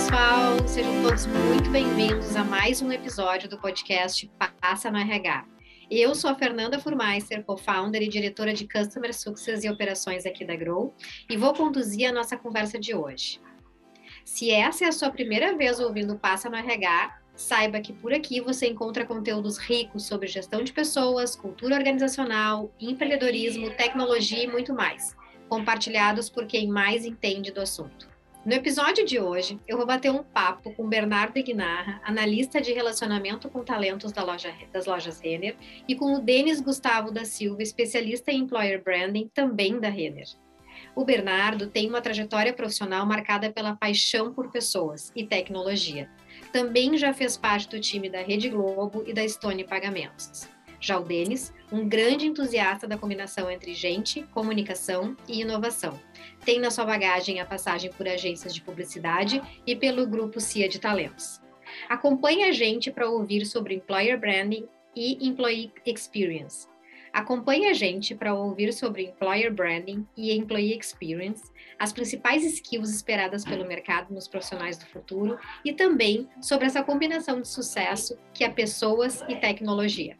pessoal, sejam todos muito bem-vindos a mais um episódio do podcast Passa no RH. Eu sou a Fernanda Furmeister, co-founder e diretora de Customer Success e Operações aqui da Grow, e vou conduzir a nossa conversa de hoje. Se essa é a sua primeira vez ouvindo Passa no RH, saiba que por aqui você encontra conteúdos ricos sobre gestão de pessoas, cultura organizacional, empreendedorismo, tecnologia e muito mais, compartilhados por quem mais entende do assunto. No episódio de hoje, eu vou bater um papo com Bernardo Ignarra, analista de relacionamento com talentos da loja, das lojas Renner, e com o Denis Gustavo da Silva, especialista em employer branding, também da Renner. O Bernardo tem uma trajetória profissional marcada pela paixão por pessoas e tecnologia. Também já fez parte do time da Rede Globo e da Stone Pagamentos. Já o Denis, um grande entusiasta da combinação entre gente, comunicação e inovação. Tem na sua bagagem a passagem por agências de publicidade e pelo grupo CIA de Talentos. Acompanhe a gente para ouvir sobre Employer Branding e Employee Experience. Acompanhe a gente para ouvir sobre Employer Branding e Employee Experience, as principais skills esperadas pelo mercado nos profissionais do futuro e também sobre essa combinação de sucesso que é pessoas e tecnologia.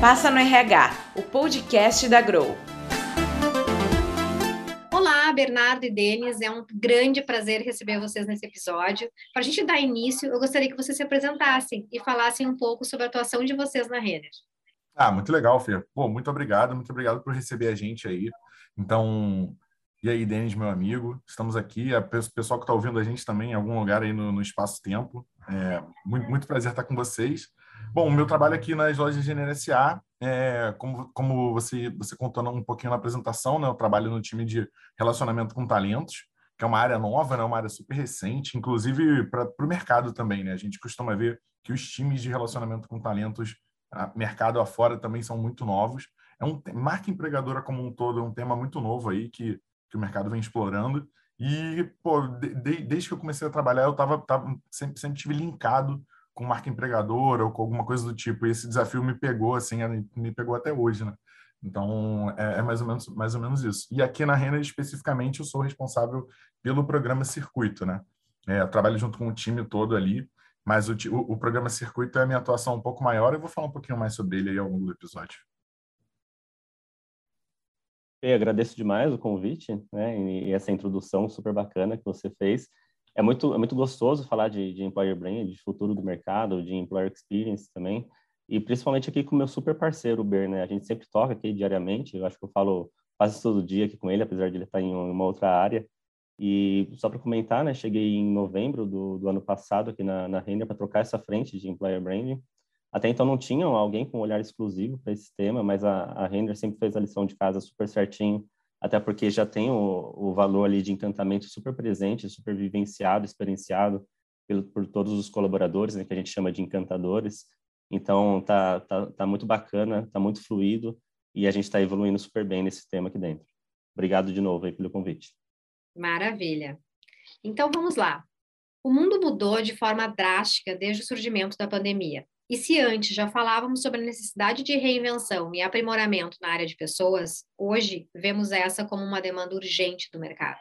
Passa no RH, o podcast da Grow. Olá, Bernardo e Denis, é um grande prazer receber vocês nesse episódio. Para a gente dar início, eu gostaria que vocês se apresentassem e falassem um pouco sobre a atuação de vocês na Renner. Ah, muito legal, Fê. Pô, muito obrigado, muito obrigado por receber a gente aí. Então, e aí, Denis, meu amigo, estamos aqui. O pessoal que está ouvindo a gente também em algum lugar aí no, no espaço-tempo. É, muito, muito prazer estar com vocês. Bom, meu trabalho aqui nas lojas de NSA, é, como, como você, você contou um pouquinho na apresentação, né, eu trabalho no time de relacionamento com talentos, que é uma área nova, né, uma área super recente, inclusive para o mercado também. Né? A gente costuma ver que os times de relacionamento com talentos, mercado afora, também são muito novos. É um marca empregadora como um todo, é um tema muito novo aí que, que o mercado vem explorando. E, pô, de, desde que eu comecei a trabalhar, eu tava, tava sempre, sempre tive linkado com marca empregadora ou com alguma coisa do tipo. E esse desafio me pegou, assim, me pegou até hoje, né? Então, é, é, mais, ou menos, mais ou menos isso. E aqui na Renner, especificamente, eu sou responsável pelo programa Circuito, né? É, eu trabalho junto com o time todo ali, mas o, o, o, programa Circuito é a minha atuação um pouco maior eu vou falar um pouquinho mais sobre ele aí ao longo do episódio. Eu agradeço demais o convite né, e essa introdução super bacana que você fez é muito, é muito gostoso falar de, de employer brand, de futuro do mercado, de employer experience também, e principalmente aqui com o meu super parceiro, o Ber, né? A gente sempre toca aqui diariamente, eu acho que eu falo quase todo dia aqui com ele, apesar de ele estar em uma outra área. E só para comentar, né, cheguei em novembro do, do ano passado aqui na, na Render para trocar essa frente de employer branding. Até então não tinha alguém com olhar exclusivo para esse tema, mas a, a Render sempre fez a lição de casa super certinho até porque já tem o, o valor ali de encantamento super presente, super vivenciado, experienciado pelo, por todos os colaboradores, né, que a gente chama de encantadores. Então, tá, tá, tá muito bacana, tá muito fluido e a gente está evoluindo super bem nesse tema aqui dentro. Obrigado de novo aí pelo convite. Maravilha. Então, vamos lá. O mundo mudou de forma drástica desde o surgimento da pandemia. E se antes já falávamos sobre a necessidade de reinvenção e aprimoramento na área de pessoas, hoje vemos essa como uma demanda urgente do mercado.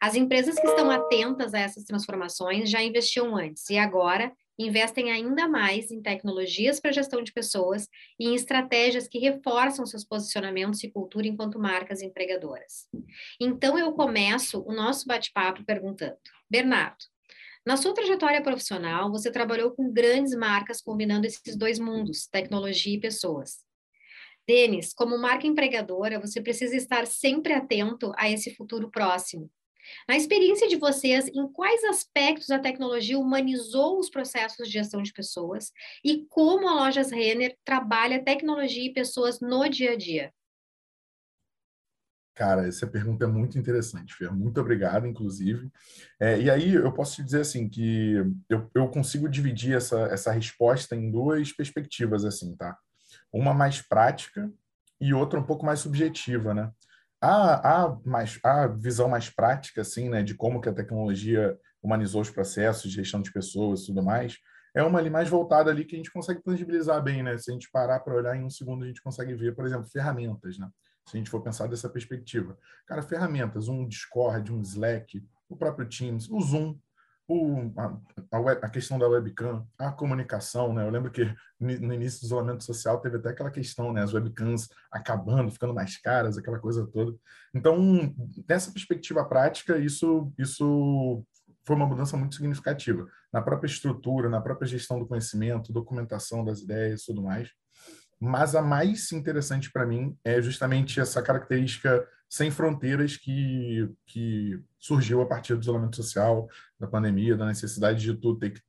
As empresas que estão atentas a essas transformações já investiam antes e agora investem ainda mais em tecnologias para gestão de pessoas e em estratégias que reforçam seus posicionamentos e cultura enquanto marcas empregadoras. Então eu começo o nosso bate-papo perguntando: Bernardo, na sua trajetória profissional, você trabalhou com grandes marcas combinando esses dois mundos, tecnologia e pessoas. Denis, como marca empregadora, você precisa estar sempre atento a esse futuro próximo. Na experiência de vocês, em quais aspectos a tecnologia humanizou os processos de gestão de pessoas e como a Lojas Renner trabalha tecnologia e pessoas no dia a dia? Cara, essa pergunta é muito interessante, Fer. Muito obrigado, inclusive. É, e aí eu posso te dizer assim que eu, eu consigo dividir essa, essa resposta em duas perspectivas, assim, tá? Uma mais prática e outra um pouco mais subjetiva, né? A, a, mais, a visão mais prática, assim, né, de como que a tecnologia humanizou os processos de gestão de pessoas e tudo mais, é uma ali mais voltada ali que a gente consegue tangibilizar bem, né? Se a gente parar para olhar em um segundo, a gente consegue ver, por exemplo, ferramentas, né? Se a gente for pensar dessa perspectiva. Cara, ferramentas, um Discord, um Slack, o próprio Teams, o Zoom, o, a, a, web, a, questão da webcam, a comunicação, né? Eu lembro que no início do isolamento social teve até aquela questão, né? As webcams acabando, ficando mais caras, aquela coisa toda. Então, nessa perspectiva prática, isso, isso foi uma mudança muito significativa na própria estrutura, na própria gestão do conhecimento, documentação das ideias, tudo mais. Mas a mais interessante para mim é justamente essa característica sem fronteiras que, que surgiu a partir do isolamento social, da pandemia, da necessidade de tu ter que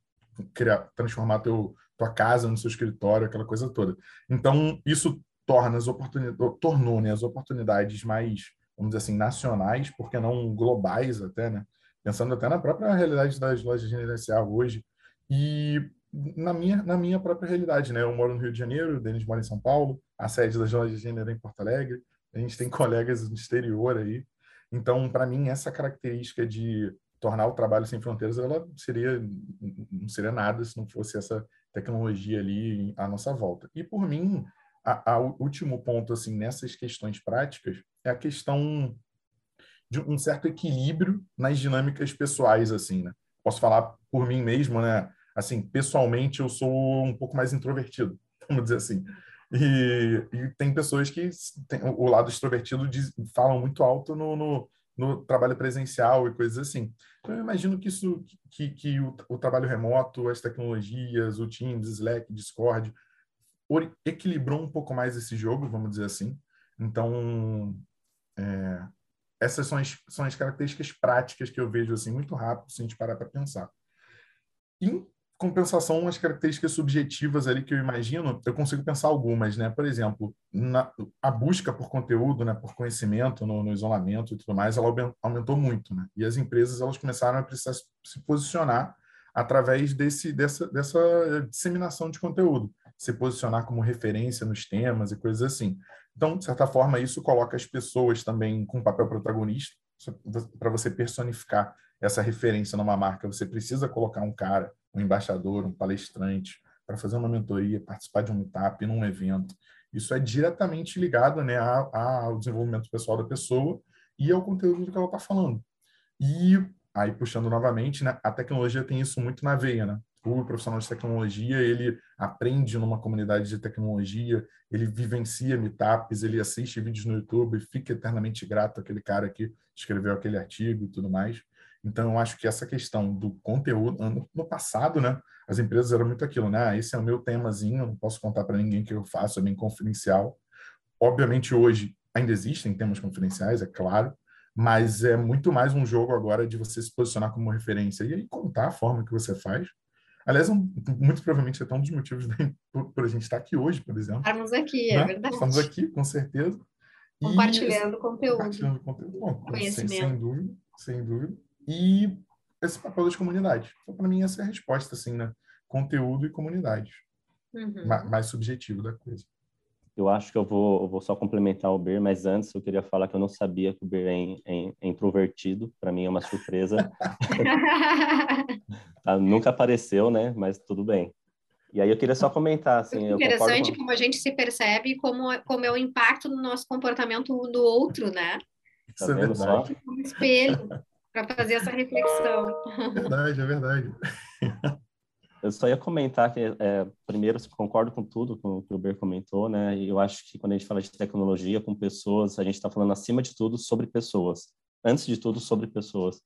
criar, transformar teu, tua casa no seu escritório, aquela coisa toda. Então, isso torna as oportunidades, tornou né, as oportunidades mais, vamos dizer assim, nacionais, porque não globais até, né? pensando até na própria realidade das lojas de residencial hoje e na minha na minha própria realidade, né? Eu moro no Rio de Janeiro, o Denis mora em São Paulo, a sede das lojas de gênero é em Porto Alegre, a gente tem colegas no exterior aí. Então, para mim, essa característica de tornar o trabalho sem fronteiras, ela seria não seria nada se não fosse essa tecnologia ali à nossa volta. E por mim, a último ponto assim nessas questões práticas é a questão de um certo equilíbrio nas dinâmicas pessoais, assim, né? Posso falar por mim mesmo, né? Assim, pessoalmente eu sou um pouco mais introvertido, vamos dizer assim. E, e tem pessoas que tem, o lado extrovertido diz, falam muito alto no, no, no, trabalho presencial e coisas assim. Então, eu imagino que isso, que, que o, o trabalho remoto, as tecnologias, o Teams, Slack, Discord, equilibrou um pouco mais esse jogo, vamos dizer assim. Então, é, essas são as, são as características práticas que eu vejo assim muito rápido se a gente parar para pensar. Em compensação, as características subjetivas ali que eu imagino, eu consigo pensar algumas, né? Por exemplo, na, a busca por conteúdo, né, por conhecimento no, no, isolamento e tudo mais, ela aumentou muito, né? E as empresas elas começaram a precisar se posicionar através desse dessa dessa disseminação de conteúdo, se posicionar como referência nos temas e coisas assim. Então, de certa forma, isso coloca as pessoas também com papel protagonista. Para você personificar essa referência numa marca, você precisa colocar um cara, um embaixador, um palestrante, para fazer uma mentoria, participar de um meetup, num evento. Isso é diretamente ligado né, ao desenvolvimento pessoal da pessoa e ao conteúdo do que ela está falando. E aí, puxando novamente, né, a tecnologia tem isso muito na veia, né? o profissional de tecnologia, ele aprende numa comunidade de tecnologia, ele vivencia meetups, ele assiste vídeos no YouTube, fica eternamente grato àquele cara que escreveu aquele artigo e tudo mais. Então, eu acho que essa questão do conteúdo, no passado, né, as empresas eram muito aquilo, né, ah, esse é o meu temazinho, não posso contar para ninguém que eu faço, é bem confidencial. Obviamente, hoje ainda existem temas confidenciais, é claro, mas é muito mais um jogo agora de você se posicionar como referência e aí contar a forma que você faz Aliás, um, muito provavelmente é um dos motivos por, a gente estar aqui hoje, por exemplo. Estamos aqui, é né? verdade. Estamos aqui, com certeza. Compartilhando e, conteúdo. Compartilhando conteúdo. Bom, Conhecimento. Sem, sem, dúvida, sem dúvida. E esse papel das comunidades. Então, para mim, essa é a resposta, assim, né? Conteúdo e comunidade. Uhum. Mais, mais subjetivo da coisa. Eu acho que eu vou, eu vou só complementar o Ber, mas antes eu queria falar que eu não sabia que o Ber é, é, é introvertido. Para mim é uma surpresa. tá, nunca apareceu, né? Mas tudo bem. E aí eu queria só comentar, assim... É interessante com... como a gente se percebe como, como é o impacto do nosso comportamento do outro, né? Isso tá é verdade. Um espelho para fazer essa reflexão. É verdade, é verdade. Eu só ia comentar que, é, primeiro, concordo com tudo com o que o Ber comentou, né? E eu acho que quando a gente fala de tecnologia com pessoas, a gente está falando, acima de tudo, sobre pessoas. Antes de tudo, sobre pessoas.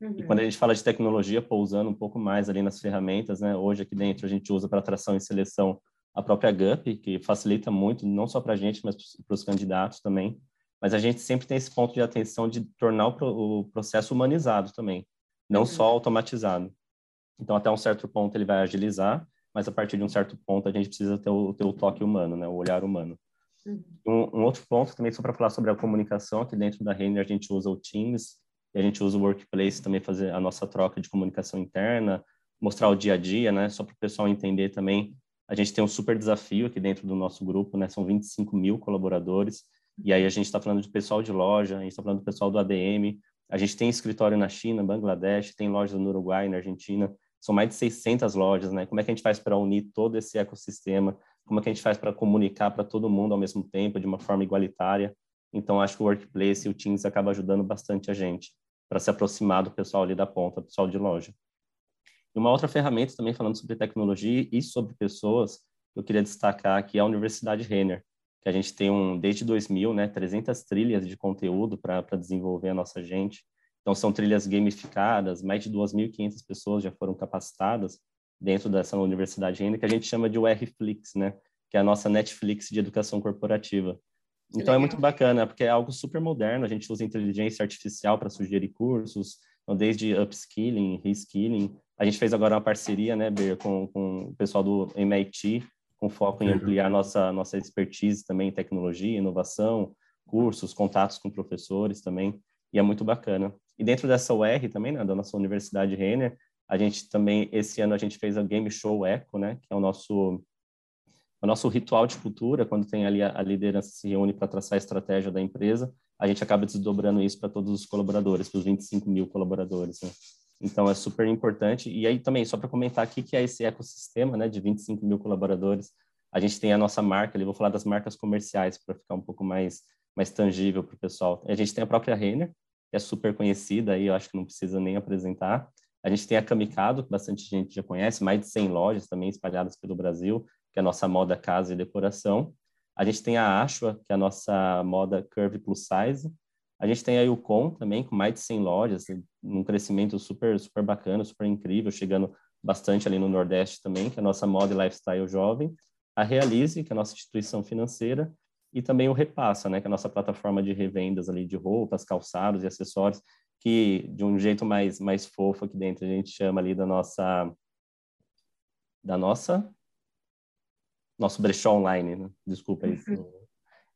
Uhum. E quando a gente fala de tecnologia, pousando um pouco mais ali nas ferramentas, né? Hoje aqui dentro a gente usa para atração e seleção a própria GUP, que facilita muito, não só para a gente, mas para os candidatos também. Mas a gente sempre tem esse ponto de atenção de tornar o, processo humanizado também, não uhum. só automatizado. Então, até um certo ponto ele vai agilizar, mas a partir de um certo ponto a gente precisa ter o, ter o toque humano, né? o olhar humano. Uhum. Um, um, outro ponto também, só para falar sobre a comunicação, aqui dentro da Renner a gente usa o Teams e a gente usa o Workplace também fazer a nossa troca de comunicação interna, mostrar o dia a dia, né? Só para o pessoal entender também. A gente tem um super desafio aqui dentro do nosso grupo, né? São 25 mil colaboradores. E aí a gente está falando de pessoal de loja, a gente está falando do pessoal do ADM. A gente tem escritório na China, Bangladesh, tem lojas no Uruguai, na Argentina são mais de 600 lojas, né? Como é que a gente faz para unir todo esse ecossistema? Como é que a gente faz para comunicar para todo mundo ao mesmo tempo, de uma forma igualitária? Então, acho que o Workplace e o Teams acaba ajudando bastante a gente. para se aproximar do pessoal ali da ponta, pessoal de loja. E uma outra ferramenta também falando sobre tecnologia e sobre pessoas, eu queria destacar aqui a Universidade Renner, que a gente tem um desde 2000, né, 300 trilhas de conteúdo para desenvolver a nossa gente. Então são trilhas gamificadas, mais de 2.500 pessoas já foram capacitadas dentro dessa Universidade Renner, que a gente chama de URFlix, né, que é a nossa Netflix de educação corporativa. Então é muito bacana, porque é algo super moderno, a gente usa inteligência artificial para sugerir cursos, então, desde upskilling, reskilling. A gente fez agora uma parceria, né, Ber, com, com o pessoal do MIT, com foco em ampliar nossa, nossa expertise também em tecnologia, inovação, cursos, contatos com professores também, e é muito bacana. E dentro dessa UR também, né, da nossa Universidade Renner, a gente também, esse ano a gente fez a Game Show Eco, né, que é o nosso o nosso ritual de cultura, quando tem ali a, a liderança se reúne para traçar a estratégia da empresa, a gente acaba desdobrando isso para todos os colaboradores, para os 25 mil colaboradores. Né? Então, é super importante. E aí também, só para comentar aqui que é esse ecossistema né, de 25 mil colaboradores, a gente tem a nossa marca, ali vou falar das marcas comerciais para ficar um pouco mais, mais tangível para o pessoal. A gente tem a própria Renner, que é super conhecida, aí eu acho que não precisa nem apresentar. A gente tem a Kamikado, que bastante gente já conhece, mais de 100 lojas também espalhadas pelo Brasil que é a nossa moda casa e decoração. A gente tem a Ashua, que é a nossa moda curve plus size. A gente tem a Yukon também, com mais de 100 lojas, num crescimento super, super bacana, super incrível, chegando bastante ali no Nordeste também, que é a nossa moda e lifestyle jovem. A Realize, que é a nossa instituição financeira. E também o Repassa, né, que é a nossa plataforma de revendas ali de roupas, calçados e acessórios, que de um jeito mais, mais fofo aqui dentro a gente chama ali da nossa da nossa nosso brechó online, né? desculpa isso.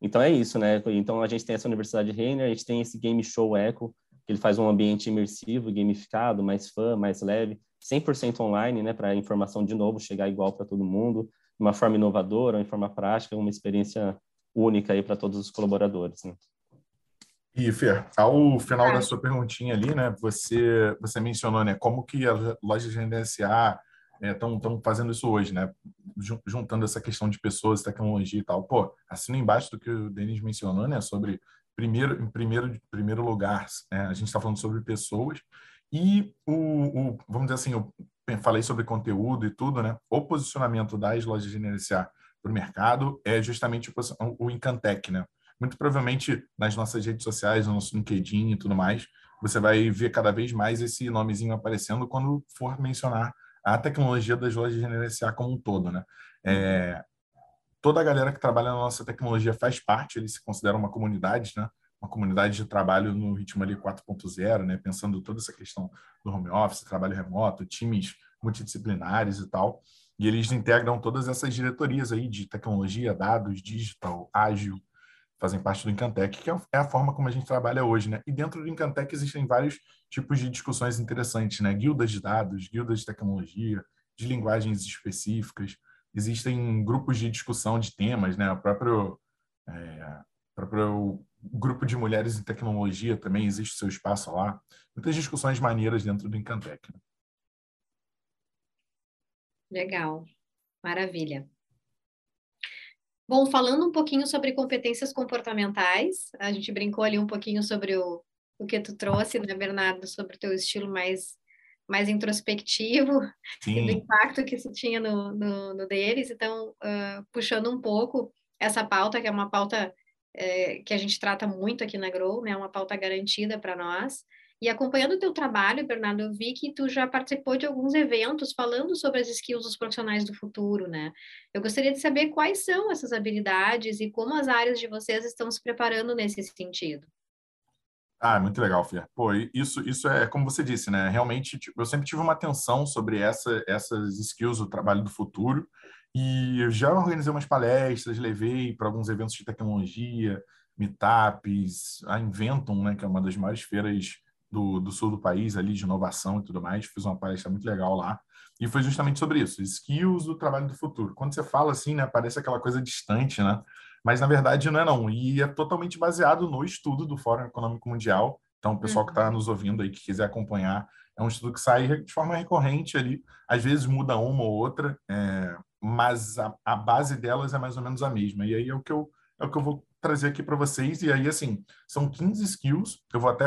Então é isso, né? Então a gente tem essa Universidade Renner, a gente tem esse Game Show Eco, que ele faz um ambiente imersivo, gamificado, mais fã, mais leve, 100% online, né, para a informação de novo chegar igual para todo mundo, de uma forma inovadora, de forma prática, uma experiência única aí para todos os colaboradores, né? E Fer, ao final da sua perguntinha ali, né, você você mencionou, né, como que a loja de NSA estão é, fazendo isso hoje, né? Juntando essa questão de pessoas, tecnologia e tal. Pô, assino embaixo do que o Denis mencionou, né? Sobre primeiro, em primeiro, primeiro lugar, né? a gente está falando sobre pessoas e o, o, vamos dizer assim, eu falei sobre conteúdo e tudo, né? O posicionamento das lojas de NSA para o mercado é justamente o, o Incantec, né? Muito provavelmente nas nossas redes sociais, no nosso LinkedIn e tudo mais, você vai ver cada vez mais esse nomezinho aparecendo quando for mencionar a tecnologia das lojas de NSA como um todo, né? É, toda a galera que trabalha na nossa tecnologia faz parte, eles se consideram uma comunidade, né? Uma comunidade de trabalho no ritmo ali 4.0, né? Pensando toda essa questão do home office, trabalho remoto, times multidisciplinares e tal. E eles integram todas essas diretorias aí de tecnologia, dados, digital, ágil, fazem parte do Incantec, que é, é a forma como a gente trabalha hoje, né? E dentro do Incantec existem vários tipos de discussões interessantes, né? Guildas de dados, guildas de tecnologia, de linguagens específicas, existem grupos de discussão de temas, né? O próprio, é, próprio grupo de mulheres em tecnologia também existe seu espaço lá. Muitas discussões maneiras dentro do Incantec. Né? Legal, maravilha. Bom, falando um pouquinho sobre competências comportamentais, a gente brincou ali um pouquinho sobre o, o que tu trouxe, né, Bernardo, sobre o teu estilo mais, mais introspectivo Sim. do impacto que isso tinha no, no, no deles. Então, uh, puxando um pouco essa pauta, que é uma pauta é, que a gente trata muito aqui na Grow, né, uma pauta garantida para nós, e acompanhando o teu trabalho, Bernardo, eu vi que tu já participou de alguns eventos falando sobre as skills dos profissionais do futuro, né? Eu gostaria de saber quais são essas habilidades e como as áreas de vocês estão se preparando nesse sentido. Ah, muito legal, Fia. Pô, isso, isso é como você disse, né? Realmente, tipo, eu sempre tive uma atenção sobre essa, essas skills do trabalho do futuro e eu já organizei umas palestras, levei para alguns eventos de tecnologia, meetups, a Inventum, né, que é uma das maiores feiras do, do sul do país, ali de inovação e tudo mais. Fiz uma palestra muito legal lá. E foi justamente sobre isso, skills do trabalho do futuro. Quando você fala assim, né, parece aquela coisa distante, né? Mas na verdade não é não. E é totalmente baseado no estudo do Fórum Econômico Mundial. Então, o pessoal que está uhum. nos ouvindo aí, que quiser acompanhar, é um estudo que sai de forma recorrente ali. Às vezes muda uma ou outra, é, mas a, a, base delas é mais ou menos a mesma. E aí é o que eu, é o que eu vou trazer aqui para vocês. E aí, assim, são 15 skills. Eu vou até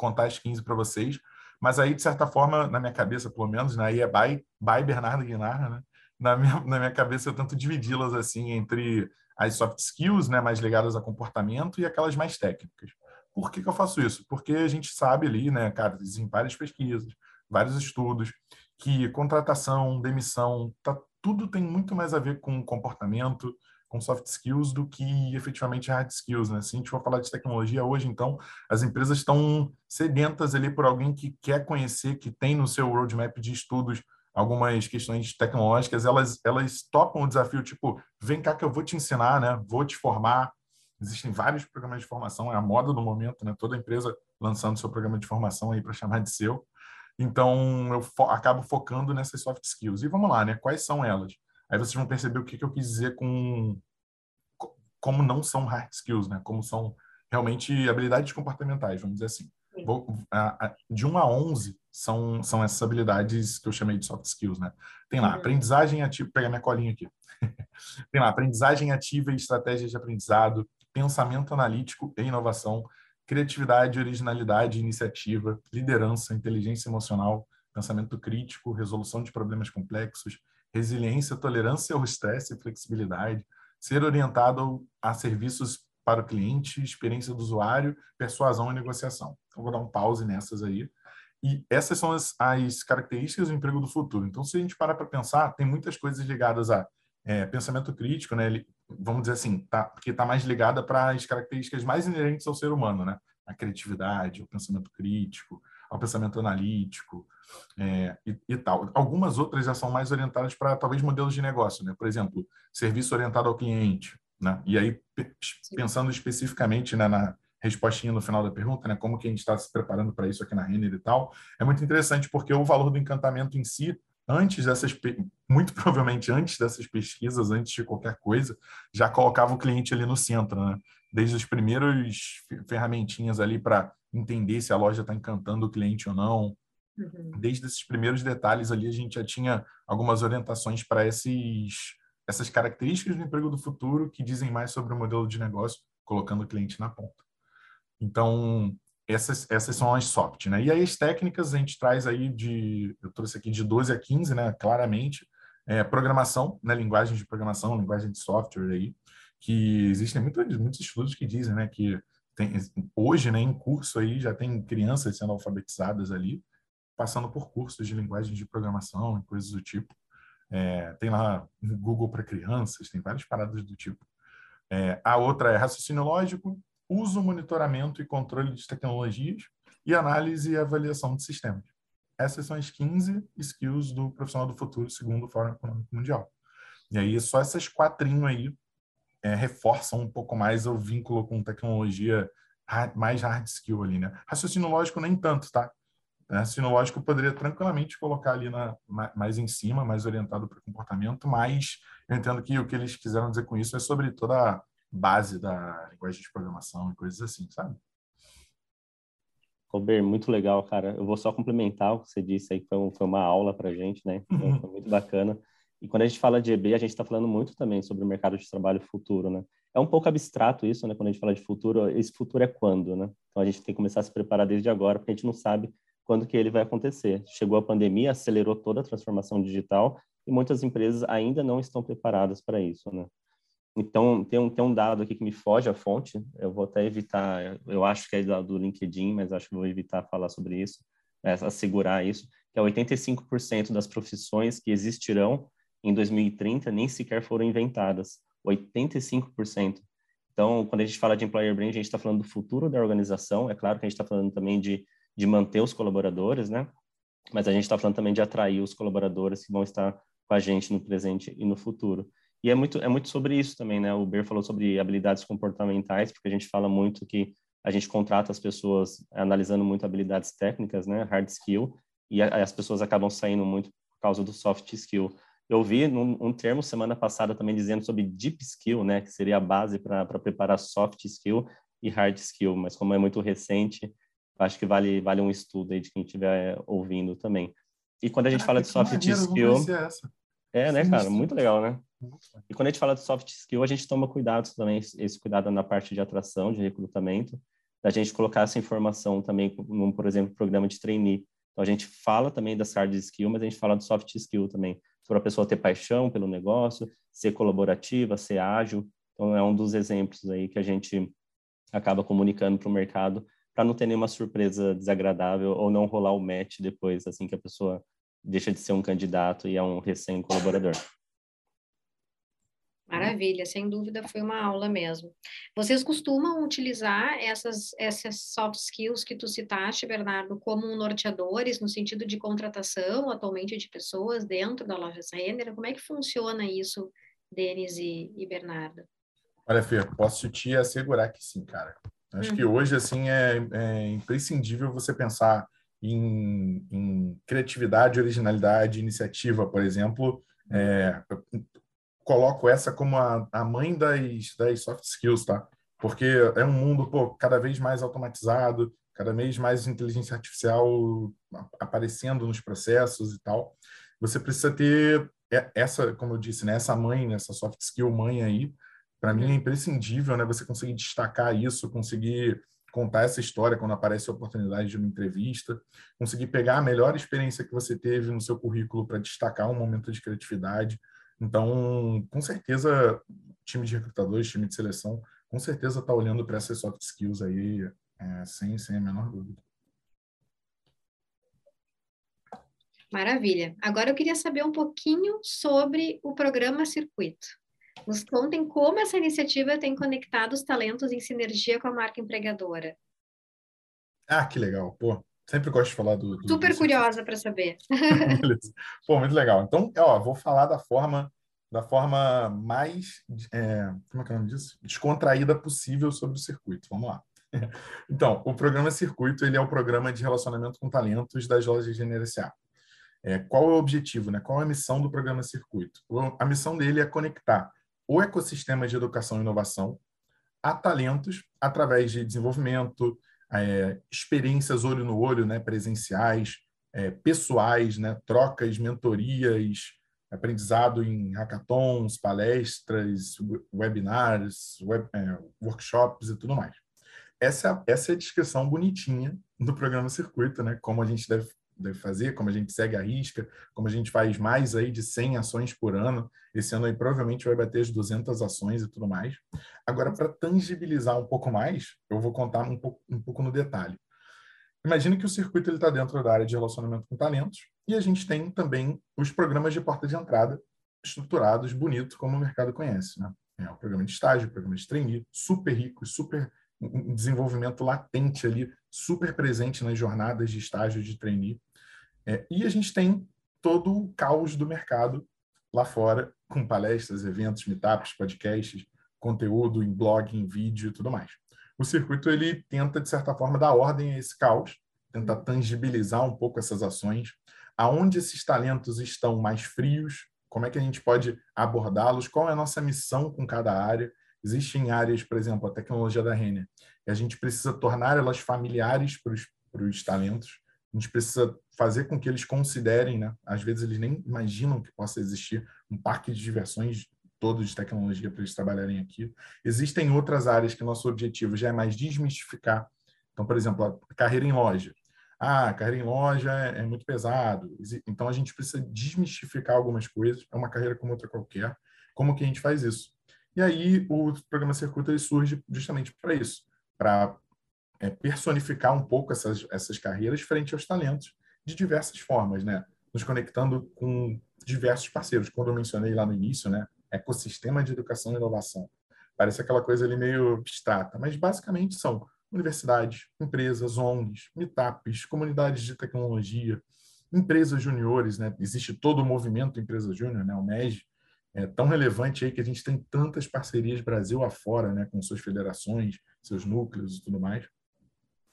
contar as 15 para vocês. Mas aí, de certa forma, na minha cabeça, pelo menos, né, aí é by, by Bernardo Guinarra, né? Na minha, na minha cabeça, eu tento dividi-las assim entre as soft skills, né, mais ligadas a comportamento, e aquelas mais técnicas. Por que, que eu faço isso? Porque a gente sabe ali, né, cara, em várias pesquisas, vários estudos, que contratação, demissão, tá, tudo tem muito mais a ver com comportamento, com soft skills do que efetivamente hard skills, né? Se a gente for falar de tecnologia hoje, então, as empresas estão sedentas ali por alguém que quer conhecer, que tem no seu roadmap de estudos algumas questões tecnológicas, elas, elas topam o desafio, tipo, vem cá que eu vou te ensinar, né? Vou te formar. Existem vários programas de formação, é a moda do momento, né? Toda empresa lançando seu programa de formação aí para chamar de seu. Então, eu fo acabo focando nessas soft skills. E vamos lá, né? Quais são elas? Aí vocês vão perceber o que, que eu quis dizer com como não são hard skills, né? Como são realmente habilidades comportamentais, vamos dizer assim. Vou, a, a, de 1 a 11 são, são essas habilidades que eu chamei de soft skills, né? Tem lá, uhum. aprendizagem ativa, pegar minha colinha aqui. Tem lá, aprendizagem ativa e estratégias de aprendizado, pensamento analítico e inovação, criatividade, originalidade, iniciativa, liderança, inteligência emocional, pensamento crítico, resolução de problemas complexos, resiliência, tolerância ao estresse e flexibilidade, ser orientado a serviços para o cliente, experiência do usuário, persuasão e negociação. Então, vou dar um pause nessas aí. E essas são as, as características do emprego do futuro. Então, se a gente parar para pensar, tem muitas coisas ligadas a é, pensamento crítico, né? Ele, vamos dizer assim, tá, porque está mais ligada para as características mais inerentes ao ser humano, né? A criatividade, o pensamento crítico, ao pensamento analítico é, e, e, tal. Algumas outras já são mais orientadas para talvez modelos de negócio, né? Por exemplo, serviço orientado ao cliente, né? E aí pensando especificamente né, na respostinha no final da pergunta, né? Como que a gente está se preparando para isso aqui na Renner e tal, é muito interessante porque o valor do encantamento em si antes dessas, muito provavelmente antes dessas pesquisas, antes de qualquer coisa, já colocava o cliente ali no centro, né? Desde os primeiros ferramentinhas ali para entender se a loja está encantando o cliente ou não. Uhum. Desde esses primeiros detalhes ali, a gente já tinha algumas orientações para esses essas características do emprego do futuro que dizem mais sobre o modelo de negócio, colocando o cliente na ponta. Então, essas, essas são as soft, né? E aí as técnicas a gente traz aí de, eu trouxe aqui de 12 a 15, né? Claramente, é, programação, né? Linguagem de programação, linguagem de software aí, que existem muitos, muitos estudos que dizem, né? Que tem, hoje, né, em curso aí, já tem crianças sendo alfabetizadas ali, passando por cursos de linguagem de programação e coisas do tipo. É, tem lá Google para crianças, tem várias paradas do tipo. É, a outra é raciocínio lógico, uso, monitoramento e controle de tecnologias e análise e avaliação de sistemas. Essas são as 15 skills do profissional do futuro, segundo o Fórum Econômico Mundial. E aí, só essas quatrinho aí é, reforçam um pouco mais o vínculo com tecnologia hard, mais hard skill ali, né? Raciocínio lógico nem tanto, tá? Raciocínio lógico poderia tranquilamente colocar ali na, mais em cima, mais orientado para comportamento, mas eu entendo que o que eles quiseram dizer com isso é sobre toda base da linguagem de programação e coisas assim, sabe? Robert, muito legal, cara. Eu vou só complementar o que você disse aí, que foi, foi uma aula para gente, né? Então, foi muito bacana. E quando a gente fala de EB, a gente está falando muito também sobre o mercado de trabalho futuro, né? É um pouco abstrato isso, né? Quando a gente fala de futuro, esse futuro é quando, né? Então a gente tem que começar a se preparar desde agora, porque a gente não sabe quando que ele vai acontecer. Chegou a pandemia, acelerou toda a transformação digital e muitas empresas ainda não estão preparadas para isso, né? Então, tem um, tem um dado aqui que me foge a fonte, eu vou até evitar, eu acho que é do LinkedIn, mas acho que vou evitar falar sobre isso, é, assegurar isso, que é 85% das profissões que existirão em 2030 nem sequer foram inventadas. 85%. Então, quando a gente fala de employer brand, a gente está falando do futuro da organização. É claro que a gente está falando também de, de manter os colaboradores, né? Mas a gente está falando também de atrair os colaboradores que vão estar com a gente no presente e no futuro. E é muito, é muito sobre isso também, né? O Ber falou sobre habilidades comportamentais, porque a gente fala muito que a gente contrata as pessoas analisando muito habilidades técnicas, né? Hard skill, e as pessoas acabam saindo muito por causa do soft skill. Eu vi num, um termo semana passada também dizendo sobre deep skill, né, que seria a base para preparar soft skill e hard skill, mas como é muito recente, acho que vale vale um estudo aí de quem estiver ouvindo também. E quando a gente fala de soft maneiro, skill, é, né, cara, muito legal, né? E quando a gente fala de soft skill, a gente toma cuidado também, esse cuidado na parte de atração, de recrutamento, da gente colocar essa informação também, num, por exemplo, programa de trainee. Então, a gente fala também das hard skill, mas a gente fala do soft skill também, sobre a pessoa ter paixão pelo negócio, ser colaborativa, ser ágil. Então, é um dos exemplos aí que a gente acaba comunicando para o mercado para não ter nenhuma surpresa desagradável ou não rolar o match depois, assim que a pessoa deixa de ser um candidato e é um recém-colaborador. Maravilha, sem dúvida foi uma aula mesmo. Vocês costumam utilizar essas, essas soft skills que tu citaste, Bernardo, como norteadores no sentido de contratação atualmente de pessoas dentro da loja Renner? Como é que funciona isso, Denis e, e Bernardo? Olha, Fê, posso te assegurar que sim, cara. Acho uhum. que hoje, assim, é, é, imprescindível você pensar em, em criatividade, originalidade, iniciativa, por exemplo. É, coloco essa como a, a mãe das, das soft skills, tá? Porque é um mundo pô, cada vez mais automatizado, cada vez mais inteligência artificial aparecendo nos processos e tal. Você precisa ter essa, como eu disse, né, essa mãe, essa soft skill mãe aí, para mim é imprescindível, né, você conseguir destacar isso, conseguir contar essa história quando aparece a oportunidade de uma entrevista, conseguir pegar a melhor experiência que você teve no seu currículo para destacar um momento de criatividade, então, com certeza, time de recrutadores, time de seleção, com certeza está olhando para essas soft skills aí, é, sem, sem a menor dúvida. Maravilha. Agora eu queria saber um pouquinho sobre o programa Circuito. Nos contem como essa iniciativa tem conectado os talentos em sinergia com a marca empregadora. Ah, que legal. Pô, Sempre gosto de falar do. do Super do curiosa para saber. Beleza. Pô, muito legal. Então, ó, vou falar da forma da forma mais é, como é que é o nome disso? descontraída possível sobre o circuito. Vamos lá. Então, o programa Circuito ele é o programa de relacionamento com talentos das lojas de NRSA. É, qual é o objetivo, né? Qual é a missão do programa Circuito? A missão dele é conectar o ecossistema de educação e inovação a talentos através de desenvolvimento, é, experiências olho no olho, né, presenciais, é, pessoais, né, trocas, mentorias, aprendizado em hackathons, palestras, webinars, web, é, workshops e tudo mais. Essa, essa é a descrição bonitinha do programa Circuito, né? Como a gente deve deve fazer, como a gente segue a risca, como a gente faz mais aí de 100 ações por ano. Esse ano aí provavelmente vai bater as 200 ações e tudo mais. Agora, para tangibilizar um pouco mais, eu vou contar um pouco, um pouco no detalhe. Imagine que o circuito está dentro da área de relacionamento com talentos e a gente tem também os programas de porta de entrada estruturados, bonitos, como o mercado conhece. Né? É o programa de estágio, o programa de trainee, super rico, super um desenvolvimento latente ali, super presente nas jornadas de estágio de trainee. É, e a gente tem todo o caos do mercado lá fora, com palestras, eventos, meetups, podcasts, conteúdo em blog, em vídeo e tudo mais. O circuito ele tenta, de certa forma, dar ordem a esse caos, tentar tangibilizar um pouco essas ações, aonde esses talentos estão mais frios, como é que a gente pode abordá-los, qual é a nossa missão com cada área. Existem áreas, por exemplo, a tecnologia da Renner, e a gente precisa tornar elas familiares para os talentos, a gente precisa fazer com que eles considerem, né? Às vezes eles nem imaginam que possa existir um parque de diversões todo de tecnologia para eles trabalharem aqui. Existem outras áreas que nosso objetivo já é mais desmistificar. Então, por exemplo, a carreira em loja. Ah, carreira em loja é, é muito pesado. Então, a gente precisa desmistificar algumas coisas. É uma carreira como outra qualquer. Como que a gente faz isso? E aí, o programa Circuito surge justamente para isso, para é, personificar um pouco essas, essas carreiras frente aos talentos de diversas formas, né? Nos conectando com diversos parceiros. Quando eu mencionei lá no início, né? Ecossistema de educação e inovação. Parece aquela coisa ali meio abstrata, mas basicamente são universidades, empresas, ONGs, meetups, comunidades de tecnologia, empresas juniores, né? Existe todo o movimento Empresa Júnior, né? O MEG, é tão relevante aí que a gente tem tantas parcerias Brasil afora, né? Com suas federações, seus núcleos e tudo mais.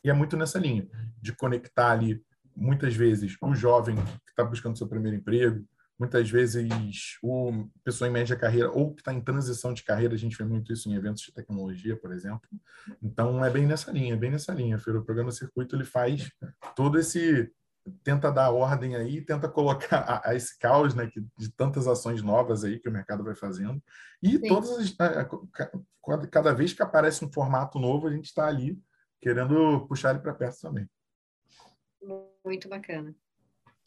E é muito nessa linha, de conectar ali, muitas vezes, o jovem que está buscando seu primeiro emprego, muitas vezes o pessoa em média carreira ou que está em transição de carreira, a gente vê muito isso em eventos de tecnologia, por exemplo. Então, é bem nessa linha, é bem nessa linha. O programa Circuito, ele faz todo esse tenta dar ordem aí, tenta colocar a, a esse caos, né, que, de tantas ações novas aí que o mercado vai fazendo. E Sim. todas as, cada vez que aparece um formato novo, a gente está ali querendo puxar ele para perto também. Muito bacana.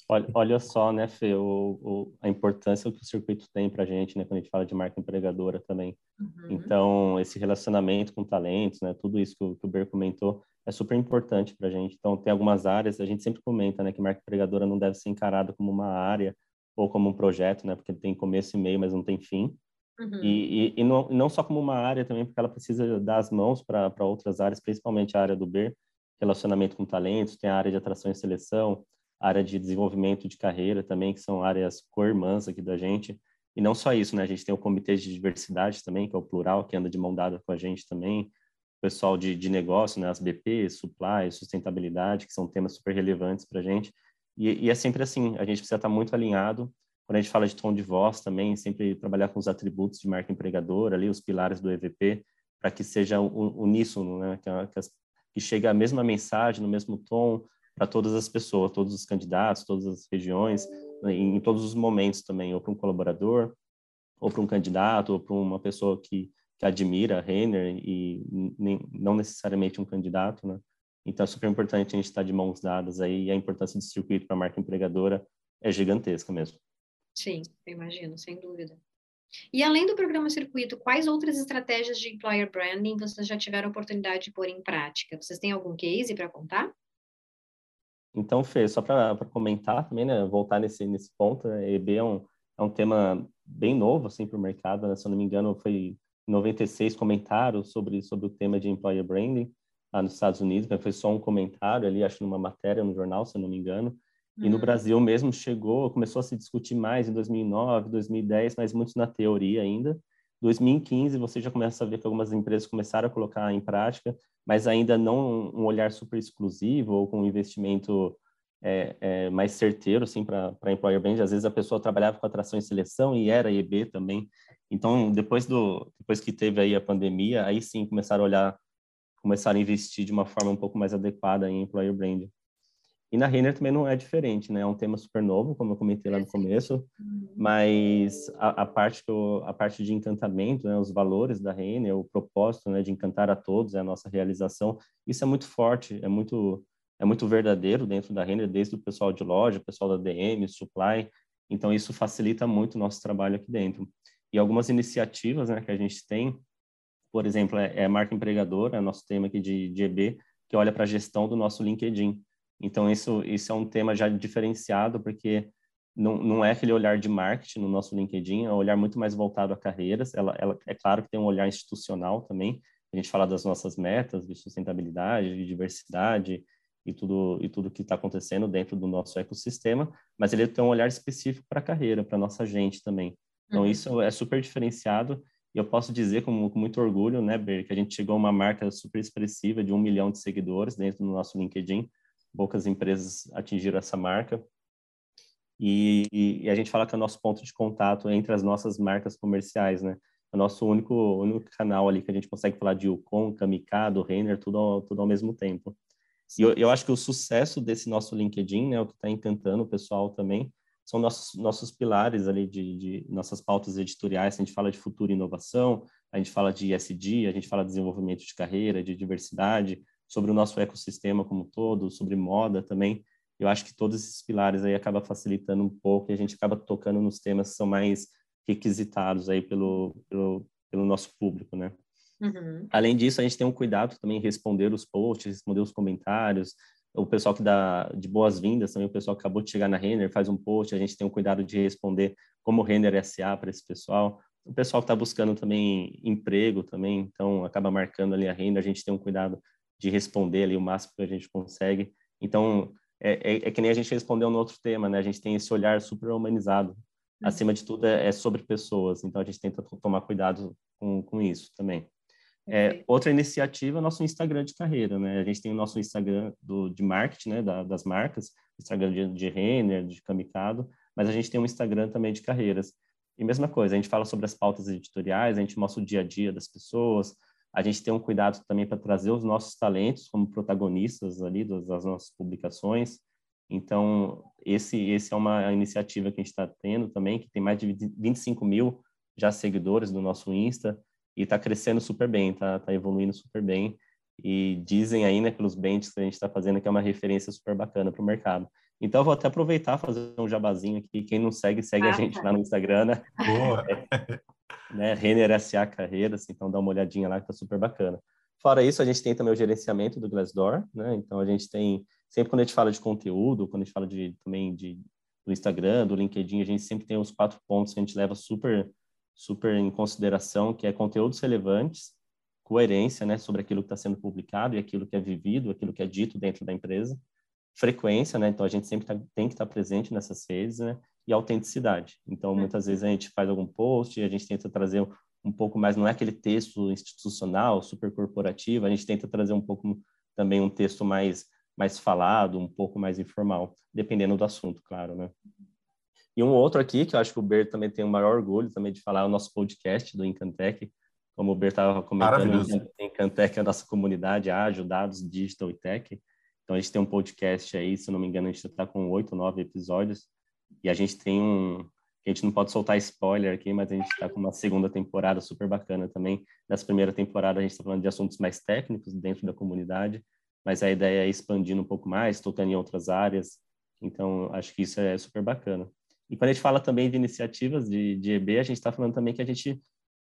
Olha, olha só, né, Fê, o, o, a importância que o circuito tem para a gente, né, quando a gente fala de marca empregadora também. Uhum. Então, esse relacionamento com talentos, né, tudo isso que o, que o Ber comentou, é super importante para a gente. Então, tem algumas áreas, a gente sempre comenta, né, que marca empregadora não deve ser encarada como uma área ou como um projeto, né, porque tem começo e meio, mas não tem fim. Uhum. E, e, e, não, não só como uma área também, porque ela precisa dar as mãos para outras áreas, principalmente a área do BER, relacionamento com talentos, tem a área de atração e seleção, área de desenvolvimento de carreira também, que são áreas co-irmãs aqui da gente. E não só isso, né? A gente tem o comitê de diversidade também, que é o plural, que anda de mão dada com a gente também. O pessoal de, de negócio, né? As BP, supply, sustentabilidade, que são temas super relevantes para a gente. E, e, é sempre assim, a gente precisa estar muito alinhado. Quando a gente fala de tom de voz também, sempre trabalhar com os atributos de marca empregadora, ali, os pilares do EVP, para que seja uníssono, né? Que, que, as, que chegue a mesma mensagem, no mesmo tom, para todas as pessoas, todos os candidatos, todas as regiões, né, em, em todos os momentos também, ou para um colaborador, ou para um candidato, ou para uma pessoa que, que admira Renner e nem, não necessariamente um candidato, né? Então é super importante a gente estar de mãos dadas aí e a importância do circuito para a marca empregadora é gigantesca mesmo. Sim, eu imagino, sem dúvida. E além do programa Circuito, quais outras estratégias de employer branding vocês já tiveram oportunidade de pôr em prática? Vocês têm algum case para contar? Então, Fê, só para comentar também, né, voltar nesse, nesse ponto, a né, EB é um, é um tema bem novo, assim, para o mercado, né? se eu não me engano, foi 96 comentários sobre, sobre o tema de employer branding lá nos Estados Unidos, mas foi só um comentário ali, acho numa matéria no jornal, se eu não me engano, e no uhum. Brasil mesmo chegou, começou a se discutir mais em 2009, 2010, mas muito na teoria ainda. 2015 você já começa a ver que algumas empresas começaram a colocar em prática, mas ainda não um olhar super exclusivo ou com um investimento é, é, mais certeiro assim para employer brand. Às vezes a pessoa trabalhava com atração e seleção e era EB também. Então depois do depois que teve aí a pandemia, aí sim começaram a olhar, começaram a investir de uma forma um pouco mais adequada em employer brand. E na Renner também não é diferente, né? É um tema super novo, como eu comentei lá no começo, uhum. mas a, a parte eu, a parte de encantamento, né? Os valores da Renner, o propósito, né? De encantar a todos, é a nossa realização. Isso é muito forte, é muito é muito verdadeiro dentro da Renner, desde o pessoal de loja, o pessoal da DM, supply. Então isso facilita muito o nosso trabalho aqui dentro. E algumas iniciativas, né? Que a gente tem, por exemplo, é, é a marca empregadora, é nosso tema aqui de, de EB, que olha para a gestão do nosso LinkedIn. Então, isso, isso é um tema já diferenciado, porque não, não é aquele olhar de marketing no nosso LinkedIn, é um olhar muito mais voltado a carreiras. Ela, ela, é claro que tem um olhar institucional também. A gente fala das nossas metas de sustentabilidade, de diversidade e tudo e tudo que está acontecendo dentro do nosso ecossistema, mas ele tem um olhar específico para a carreira, para nossa gente também. Então, uhum. isso é super diferenciado e eu posso dizer com, com muito orgulho, né, Ber, que a gente chegou a uma marca super expressiva de um milhão de seguidores dentro do nosso LinkedIn poucas empresas atingiram essa marca. E, e, a gente fala que é o nosso ponto de contato entre as nossas marcas comerciais, né? É o nosso único, único canal ali que a gente consegue falar de Yukon, Kamikado, Renner, tudo ao, tudo ao mesmo tempo. E eu, eu acho que o sucesso desse nosso LinkedIn, né, o que está encantando o pessoal também, são nossos, nossos pilares ali de, de nossas pautas editoriais. A gente fala de futuro e inovação, a gente fala de ESG, a gente fala de desenvolvimento de carreira, de diversidade, sobre o nosso ecossistema como todo, sobre moda também. Eu acho que todos esses pilares aí acaba facilitando um pouco e a gente acaba tocando nos temas que são mais requisitados aí pelo, pelo, pelo nosso público, né? Uhum. Além disso, a gente tem um cuidado também em responder os posts, responder os comentários, o pessoal que dá de boas-vindas também, o pessoal que acabou de chegar na Renner faz um post, a gente tem um cuidado de responder como Renner SA para esse pessoal. O pessoal que está buscando também emprego também, então acaba marcando ali a Renner, a gente tem um cuidado de responder ali o máximo que a gente consegue. Então, é, é, é, que nem a gente respondeu no outro tema, né? A gente tem esse olhar super humanizado. Uhum. Acima de tudo, é, é sobre pessoas. Então, a gente tenta tomar cuidado com, com isso também. É, outra iniciativa é o nosso Instagram de carreira, né? A gente tem o nosso Instagram do, de marketing, né? Da, das marcas, Instagram de, de Renner, de Kamikado, mas a gente tem um Instagram também de carreiras. E mesma coisa, a gente fala sobre as pautas editoriais, a gente mostra o dia a dia das pessoas, a gente tem um cuidado também para trazer os nossos talentos como protagonistas ali das, das nossas publicações. Então, esse, esse é uma iniciativa que a gente está tendo também, que tem mais de 25 mil já seguidores do nosso Insta e está crescendo super bem, está tá evoluindo super bem. e dizem aí, né, pelos benches que a gente está fazendo, que é uma referência super bacana para o mercado. Então, eu vou até aproveitar fazer um jabazinho aqui. Quem não segue, segue ah, a gente tá. lá no Instagram, né? Boa! É, né? Renner SA Carreiras, então dá uma olhadinha lá que tá super bacana. Fora isso, a gente tem também o gerenciamento do Glassdoor, né? Então, a gente tem, sempre quando a gente fala de conteúdo, quando a gente fala de, também de, do Instagram, do LinkedIn, a gente sempre tem os quatro pontos que a gente leva super, super em consideração, que é conteúdos relevantes, coerência, né, sobre aquilo que está sendo publicado e aquilo que é vivido, aquilo que é dito dentro da empresa, frequência, né, então a gente sempre tá, tem que estar tá presente nessas redes, né, e autenticidade. Então, muitas vezes a gente faz algum post e a gente tenta trazer um pouco mais, não é aquele texto institucional, super corporativo, a gente tenta trazer um pouco também um texto mais mais falado, um pouco mais informal, dependendo do assunto, claro, né? E um outro aqui, que eu acho que o Ber também tem o maior orgulho também de falar, é o nosso podcast do Incantec, como o Ber estava comentando, Encantec é a nossa comunidade ágil, dados, digital e tech. Então, a gente tem um podcast aí, se não me engano, a gente está com oito, nove episódios. E a gente tem um... A gente não pode soltar spoiler aqui, mas a gente está com uma segunda temporada super bacana também. Nessa primeira temporada, a gente está falando de assuntos mais técnicos dentro da comunidade, mas a ideia é expandindo um pouco mais, tocando em outras áreas. Então, acho que isso é super bacana. E quando a gente fala também de iniciativas de, de EB, a gente está falando também que a gente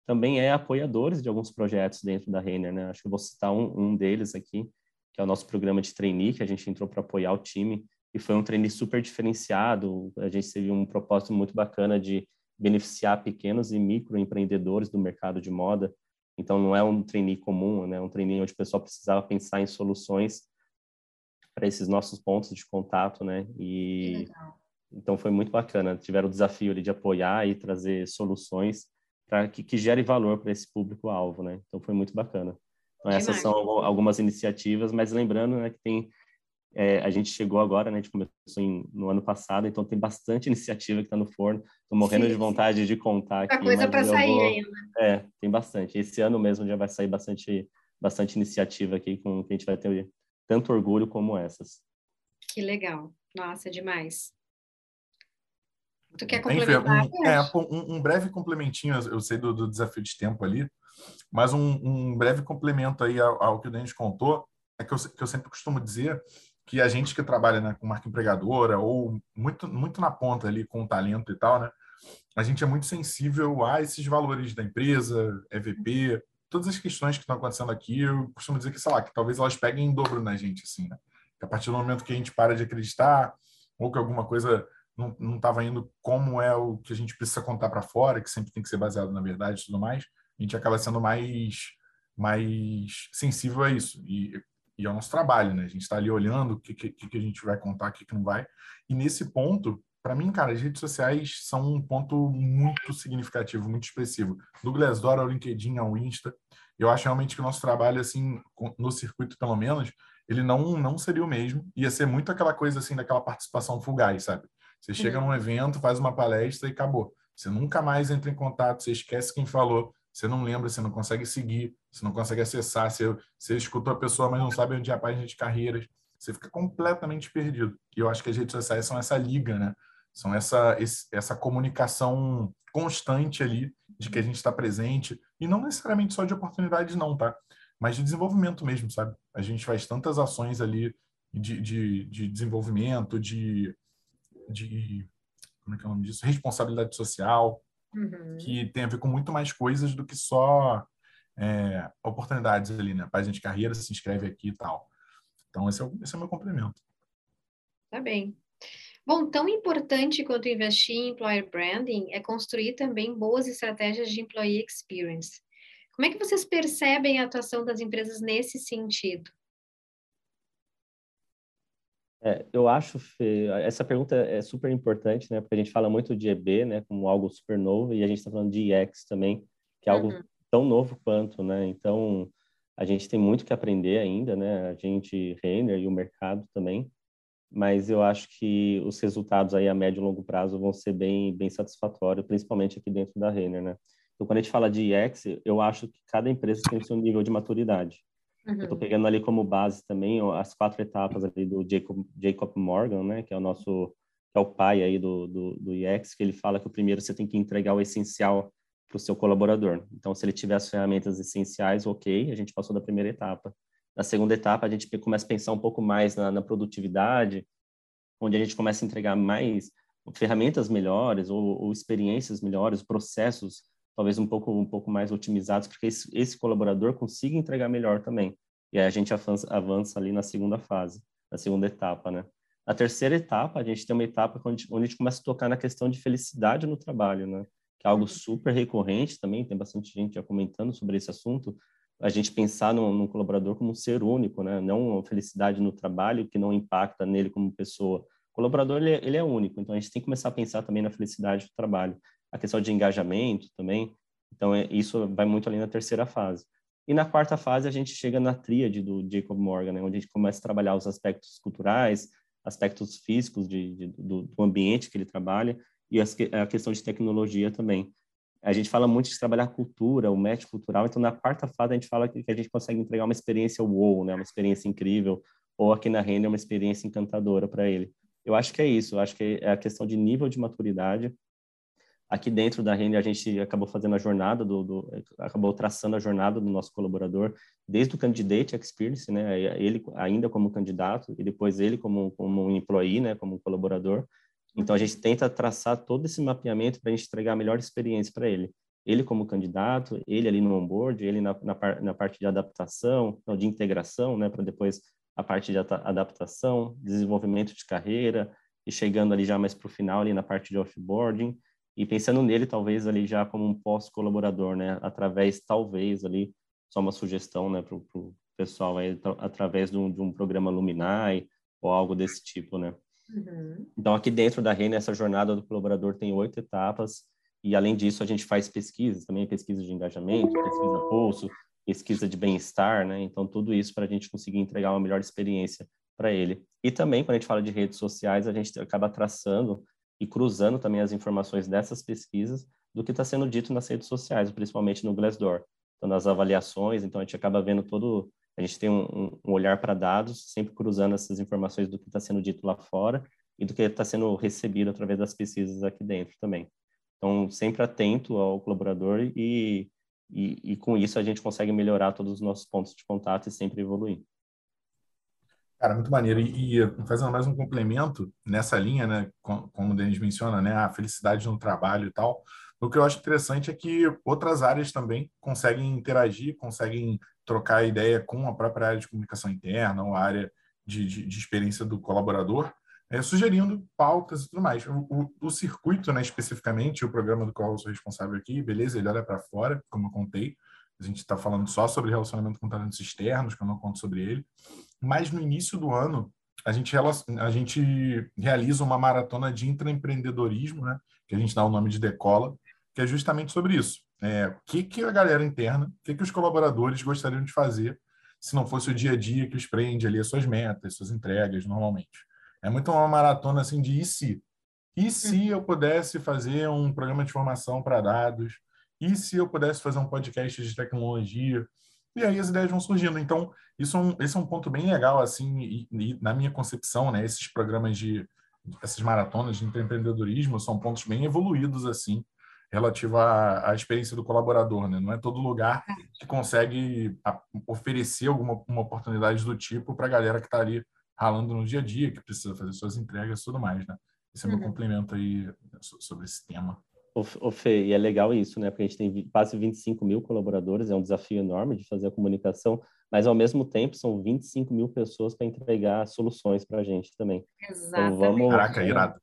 também é apoiadores de alguns projetos dentro da Renner, né? Acho que eu vou citar um, um deles aqui, que é o nosso programa de trainee, que a gente entrou para apoiar o time, e foi um trainee super diferenciado, a gente teve um propósito muito bacana de beneficiar pequenos e microempreendedores do mercado de moda, então não é um trainee comum, né? É um trainee onde o pessoal precisava pensar em soluções para esses nossos pontos de contato, né? E então foi muito bacana. Tiveram o desafio ali de apoiar e trazer soluções para que, que gere valor para esse público-alvo, né? Então foi muito bacana. Então essas são algumas iniciativas, mas lembrando né, que tem é, a gente chegou agora, né? A gente começou em, no ano passado, então tem bastante iniciativa que está no forno. Estou morrendo sim, de vontade sim. de contar aqui. coisa para sair vou... ainda. É, tem bastante. Esse ano mesmo já vai sair bastante, bastante iniciativa aqui com que a gente vai ter tanto orgulho como essas. Que legal. Nossa, demais. Tu quer complementar? Um, é, um, um, breve complementinho, eu sei do, do, desafio de tempo ali, mas um, um breve complemento aí ao, ao, que o Denis contou, é que eu, que eu sempre costumo dizer que a gente que trabalha né, com marca empregadora ou muito, muito na ponta ali com talento e tal, né, a gente é muito sensível a esses valores da empresa, EVP, todas as questões que estão acontecendo aqui, eu costumo dizer que, sei lá, que talvez elas peguem em dobro na gente, assim, né? Que a partir do momento que a gente para de acreditar ou que alguma coisa não estava indo como é o que a gente precisa contar para fora, que sempre tem que ser baseado na verdade e tudo mais, a gente acaba sendo mais, mais sensível a isso. E, e é o nosso trabalho, né? A gente está ali olhando o que, que, que a gente vai contar, o que, que não vai. E nesse ponto, para mim, cara, as redes sociais são um ponto muito significativo, muito expressivo. Do Glassdoor ao LinkedIn, ao Insta. Eu acho realmente que o nosso trabalho, assim, no circuito pelo menos, ele não, não seria o mesmo. Ia ser muito aquela coisa, assim, daquela participação fugaz, sabe? Você chega uhum. num evento, faz uma palestra e acabou. Você nunca mais entra em contato, você esquece quem falou, você não lembra, você não consegue seguir, você não consegue acessar, você, você escutou a pessoa, mas não sabe onde é a página de carreiras. Você fica completamente perdido. E eu acho que as redes sociais são essa liga, né? São essa, essa comunicação constante ali de que a gente está presente. E não necessariamente só de oportunidades, não, tá? Mas de desenvolvimento mesmo, sabe? A gente faz tantas ações ali de, de, de desenvolvimento, de de como é que é o nome disso? Responsabilidade social, uhum. que tem a ver com muito mais coisas do que só é, oportunidades ali, né? Página de carreira, se inscreve aqui e tal. Então, esse é, o, esse é o meu complemento. Tá bem. Bom, tão importante quanto investir em employer branding é construir também boas estratégias de employee experience. Como é que vocês percebem a atuação das empresas nesse sentido? É, eu acho, Fê, essa pergunta é super importante, né? Porque a gente fala muito de EB, né? Como algo super novo, e a gente está falando de EX também, que é algo uhum. tão novo quanto, né? Então, a gente tem muito que aprender ainda, né? A gente, Renner e o mercado também, mas eu acho que os resultados aí a médio e longo prazo vão ser bem, bem satisfatórios, principalmente aqui dentro da Renner, né? Então, quando a gente fala de EX, eu acho que cada empresa tem seu nível de maturidade. Uhum. Eu estou pegando ali como base também as quatro etapas ali do Jacob, Jacob Morgan, né, que é o nosso, que é o pai aí do, do, do IEX, que ele fala que o primeiro você tem que entregar o essencial para o seu colaborador. Então, se ele tiver as ferramentas essenciais, ok, a gente passou da primeira etapa. Na segunda etapa, a gente começa a pensar um pouco mais na, na produtividade, onde a gente começa a entregar mais ferramentas melhores ou, ou, experiências melhores, processos talvez um pouco um pouco mais otimizados, porque esse, esse colaborador consiga entregar melhor também. E aí a gente avança, avança ali na segunda fase, na segunda etapa, né? A terceira etapa, a gente tem uma etapa onde, onde a gente começa a tocar na questão de felicidade no trabalho, né? Que é algo uhum. super recorrente também, tem bastante gente já comentando sobre esse assunto. A gente pensar no, no colaborador como um ser único, né? Não uma felicidade no trabalho que não impacta nele como pessoa. O colaborador, ele, é, ele é único, então a gente tem que começar a pensar também na felicidade do trabalho. A questão de engajamento também, então é, isso vai muito ali na terceira fase. E na quarta fase a gente chega na tríade do Jacob Morgan, né? onde a gente começa a trabalhar os aspectos culturais, aspectos físicos de, de, do, do, ambiente que ele trabalha e a questão de tecnologia também. A gente fala muito de trabalhar cultura, o match cultural, então na quarta fase a gente fala que, a gente consegue entregar uma experiência wow, né, uma experiência incrível, ou aqui na Renda uma experiência encantadora para ele. Eu acho que é isso, eu acho que é a questão de nível de maturidade. Aqui dentro da Renda a gente acabou fazendo a jornada do, do, acabou traçando a jornada do nosso colaborador desde o candidate experience, né, ele ainda como candidato e depois ele como como employee, né, como colaborador. Então a gente tenta traçar todo esse mapeamento para a gente entregar a melhor experiência para ele. Ele como candidato, ele ali no onboard, ele na, na, na parte de adaptação, não, de integração, né, para depois a parte de adaptação, desenvolvimento de carreira e chegando ali já mais para o final ali na parte de offboarding e pensando nele talvez ali já como um pós-colaborador, né, através talvez ali só uma sugestão, né, para o pessoal aí através de um, de um programa Luminai ou algo desse tipo, né. Uhum. Então aqui dentro da Rene essa jornada do colaborador tem oito etapas e além disso a gente faz pesquisas também pesquisa de engajamento, pesquisa pulso, pesquisa de bem-estar, né? Então, tudo isso para a gente conseguir entregar uma melhor experiência para ele. E também, quando a gente fala de redes sociais, a gente acaba traçando e cruzando também as informações dessas pesquisas do que está sendo dito nas redes sociais, principalmente no Glassdoor. Então, nas avaliações, então a gente acaba vendo todo, a gente tem um, um olhar para dados, sempre cruzando essas informações do que está sendo dito lá fora e do que está sendo recebido através das pesquisas aqui dentro também. Então, sempre atento ao colaborador e e, e, com isso a gente consegue melhorar todos os nossos pontos de contato e sempre evoluir. Cara, muito maneiro. E, e fazendo mais um complemento nessa linha, né, como o Denis menciona, né, a felicidade no trabalho e tal, o que eu acho interessante é que outras áreas também conseguem interagir, conseguem trocar ideia com a própria área de comunicação interna ou a área de, de, de experiência do colaborador, é, sugerindo pautas e tudo mais. O, o, o, circuito, né, especificamente, o programa do qual eu sou responsável aqui, beleza, ele olha para fora, como eu contei. A gente está falando só sobre relacionamento com talentos externos, que eu não conto sobre ele. Mas no início do ano, a gente, a gente realiza uma maratona de intraempreendedorismo, né, que a gente dá o nome de Decola, que é justamente sobre isso. É, o que, que a galera interna, o que, que os colaboradores gostariam de fazer se não fosse o dia a dia que os prende ali as suas metas, suas entregas, normalmente. É muito uma maratona assim de e se? E se uhum. eu pudesse fazer um programa de formação para dados? E se eu pudesse fazer um podcast de tecnologia? E aí as ideias vão surgindo. Então, isso é um, esse é um ponto bem legal, assim, e, e, na minha concepção, né? Esses programas de, essas maratonas de empreendedorismo são pontos bem evoluídos, assim, relativo à, à experiência do colaborador, né? Não é todo lugar é. que consegue oferecer alguma uma oportunidade do tipo para a galera que está ali ralando no dia a dia, que precisa fazer suas entregas e tudo mais, né? Esse é meu uhum. complemento aí sobre esse tema. O Fê, e é legal isso, né? Porque a gente tem quase 25 mil colaboradores, é um desafio enorme de fazer a comunicação, mas ao mesmo tempo são 25 mil pessoas para entregar soluções para a gente também. Exatamente. Então, vamos, Caraca, irado.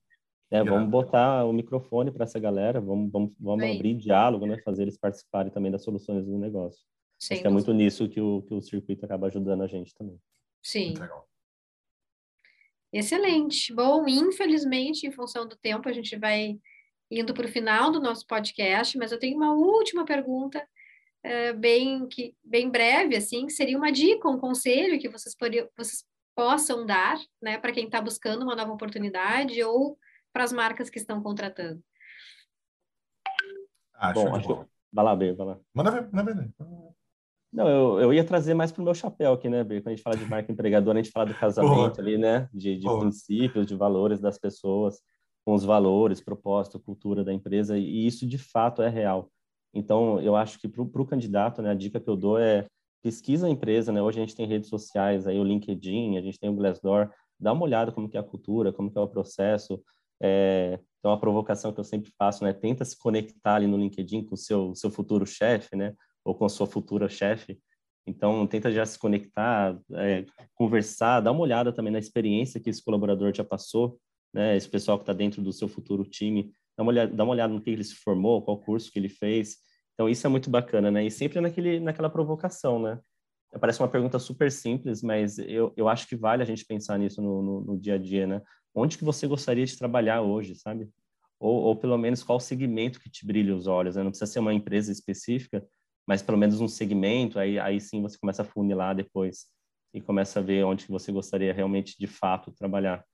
É, vamos botar o microfone para essa galera, vamos, vamos, vamos abrir diálogo, né? Fazer eles participarem também das soluções do negócio. Sim, Acho que é muito nisso que o, que o circuito acaba ajudando a gente também. Sim. legal. Excelente. Bom, infelizmente, em função do tempo, a gente vai indo para o final do nosso podcast, mas eu tenho uma última pergunta, é, bem, que, bem breve, assim, que seria uma dica, um conselho que vocês, poderiam, vocês possam dar né, para quem está buscando uma nova oportunidade ou para as marcas que estão contratando. Ah, Bom, acho que... Vai lá, Bê, vai lá. Manda ver, manda ver. Não, eu, eu ia trazer mais para o meu chapéu aqui, né, Quando a gente fala de marca empregadora, a gente fala do casamento ali, né? De, de princípios, de valores das pessoas, com os valores, propósito, cultura da empresa, e isso de fato é real. Então, eu acho que para o candidato, né, a dica que eu dou é pesquisa a empresa, né? Hoje a gente tem redes sociais, aí o LinkedIn, a gente tem o Glassdoor, dá uma olhada como que é a cultura, como que é o processo. É, então, a provocação que eu sempre faço, né? Tenta se conectar ali no LinkedIn com o seu, seu futuro chefe, né? Ou com a sua futura chefe. Então, tenta já se conectar, é, conversar, dá uma olhada também na experiência que esse colaborador já passou, né? Esse pessoal que está dentro do seu futuro time, dá uma, olhada, dá uma olhada no que ele se formou, qual curso que ele fez. Então, isso é muito bacana, né? E sempre naquele, naquela provocação, né? Parece uma pergunta super simples, mas eu, eu acho que vale a gente pensar nisso no, no, no dia a dia, né? Onde que você gostaria de trabalhar hoje, sabe? Ou, ou pelo menos qual segmento que te brilha os olhos, né? Não precisa ser uma empresa específica, mas pelo menos um segmento, aí, aí sim você começa a funilar depois e começa a ver onde que você gostaria realmente de fato trabalhar.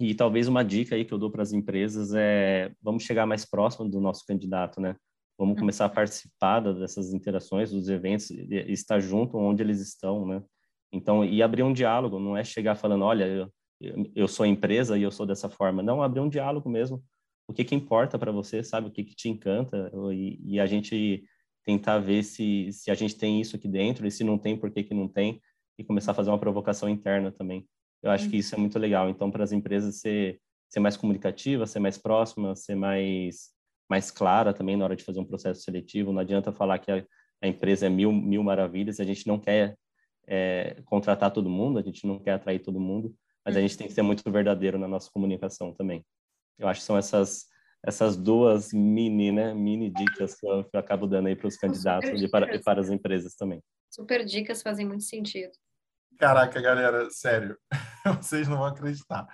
E talvez uma dica aí que eu dou para as empresas é vamos chegar mais próximo do nosso candidato, né? Vamos começar a uhum. participar dessas interações, dos eventos, estar junto onde eles estão, né? Então, e abrir um diálogo, não é chegar falando, olha, eu, eu sou empresa e eu sou dessa forma. Não, abrir um diálogo mesmo. O que que importa para você, sabe? O que que te encanta? E, e, a gente tentar ver se, se a gente tem isso aqui dentro e se não tem, por que que não tem? E começar a fazer uma provocação interna também. Eu acho que isso é muito legal. Então, para as empresas ser, ser mais comunicativa, ser mais próxima, ser mais mais clara também na hora de fazer um processo seletivo. Não adianta falar que a, a empresa é mil, mil maravilhas, a gente não quer é, contratar todo mundo, a gente não quer atrair todo mundo, mas a gente tem que ser muito verdadeiro na nossa comunicação também. Eu acho que são essas essas duas mini, né, mini dicas que eu, que eu acabo dando aí para os candidatos e para, e para as empresas também. Super dicas fazem muito sentido. Caraca, galera, sério, vocês não vão acreditar.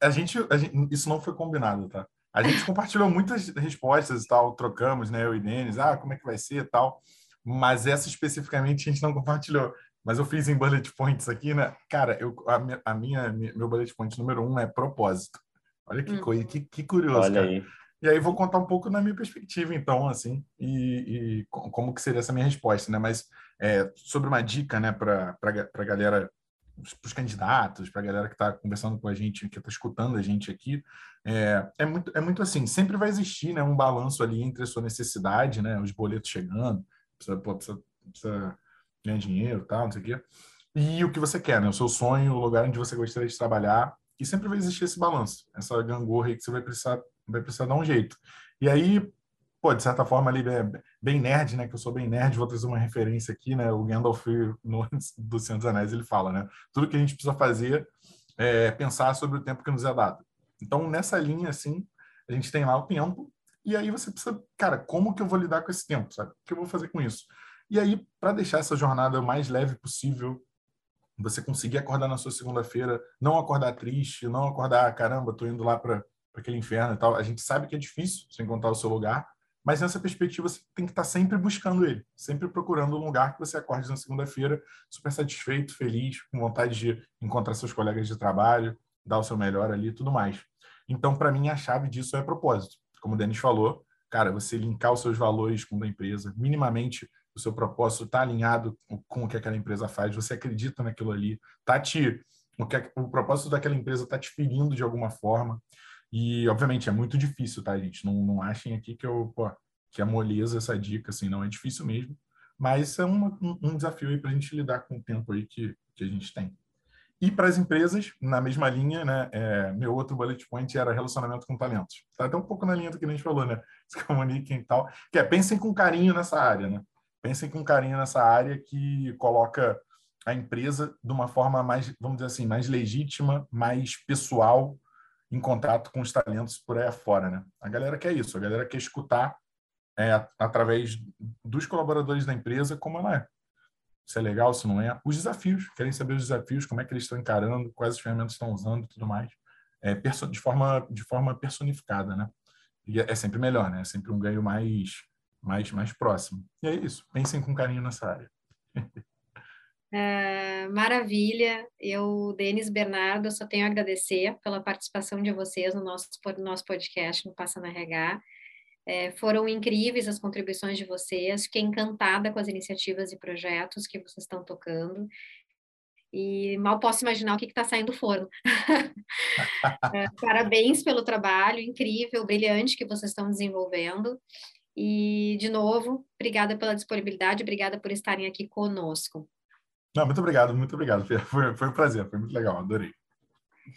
A gente, a gente, isso não foi combinado, tá? A gente compartilhou muitas respostas e tal, trocamos, né, eu e Denis, ah, como é que vai ser e tal, mas essa especificamente a gente não compartilhou. Mas eu fiz em bullet points aqui, né? Cara, eu, a, minha, a minha, meu bullet point número um é propósito. Olha que hum. coisa, que, que curioso, Olha cara. Aí. E aí vou contar um pouco na minha perspectiva, então, assim, e, e como que seria essa minha resposta, né? Mas é, sobre uma dica, né, para a galera para os candidatos, para a galera que está conversando com a gente, que está escutando a gente aqui, é, é, muito, é muito assim, sempre vai existir né, um balanço ali entre a sua necessidade, né, os boletos chegando, precisa, pô, precisa, precisa ganhar dinheiro tal, não sei o quê, e o que você quer, né, o seu sonho, o lugar onde você gostaria de trabalhar, e sempre vai existir esse balanço, essa gangorra aí que você vai precisar, vai precisar dar um jeito. E aí, pô, de certa forma ali é bem nerd, né? Que eu sou bem nerd, vou trazer uma referência aqui, né? O Gandalf no, do Senhor dos Anéis ele fala, né? Tudo que a gente precisa fazer é pensar sobre o tempo que nos é dado. Então, nessa linha, assim, a gente tem lá o tempo, e aí você precisa, cara, como que eu vou lidar com esse tempo, sabe? O que eu vou fazer com isso? E aí, para deixar essa jornada o mais leve possível, você conseguir acordar na sua segunda-feira, não acordar triste, não acordar, caramba, tô indo lá para aquele inferno e tal. A gente sabe que é difícil você encontrar o seu lugar, mas nessa perspectiva, você tem que estar sempre buscando ele, sempre procurando um lugar que você acorde na segunda-feira super satisfeito, feliz, com vontade de encontrar seus colegas de trabalho, dar o seu melhor ali e tudo mais. Então, para mim, a chave disso é propósito. Como o Denis falou, cara, você linkar os seus valores com o da empresa, minimamente o seu propósito está alinhado com o que aquela empresa faz, você acredita naquilo ali, tá te o, que, o propósito daquela empresa está te ferindo de alguma forma. E, obviamente, é muito difícil, tá, gente? Não, não achem aqui que eu, pô, que é moleza essa dica, assim, não é difícil mesmo. Mas é uma, um, desafio aí para a gente lidar com o tempo aí que, que a gente tem. E para as empresas, na mesma linha, né? É, meu outro bullet point era relacionamento com talentos. Está até um pouco na linha do que a gente falou, né? Se comuniquem e tal. Que é, pensem com carinho nessa área, né? Pensem com carinho nessa área que coloca a empresa de uma forma mais, vamos dizer assim, mais legítima, mais pessoal, em contato com os talentos por aí afora, né? A galera quer isso, a galera quer escutar é, através dos colaboradores da empresa como ela é. Se é legal, se não é. Os desafios, querem saber os desafios, como é que eles estão encarando, quais as ferramentas estão usando e tudo mais. É, de, forma, de forma personificada, né? E é, é sempre melhor, né? É sempre um ganho mais, mais, mais próximo. E é isso. Pensem com carinho nessa área. É, maravilha. Eu, Denis Bernardo, só tenho a agradecer pela participação de vocês no nosso, no nosso podcast, no Passa na RH. É, foram incríveis as contribuições de vocês. Fiquei encantada com as iniciativas e projetos que vocês estão tocando. E mal posso imaginar o que está saindo do forno. é, parabéns pelo trabalho incrível, brilhante que vocês estão desenvolvendo. E, de novo, obrigada pela disponibilidade, obrigada por estarem aqui conosco. Não, muito obrigado, muito obrigado, Fê. Foi, foi um prazer, foi muito legal, adorei.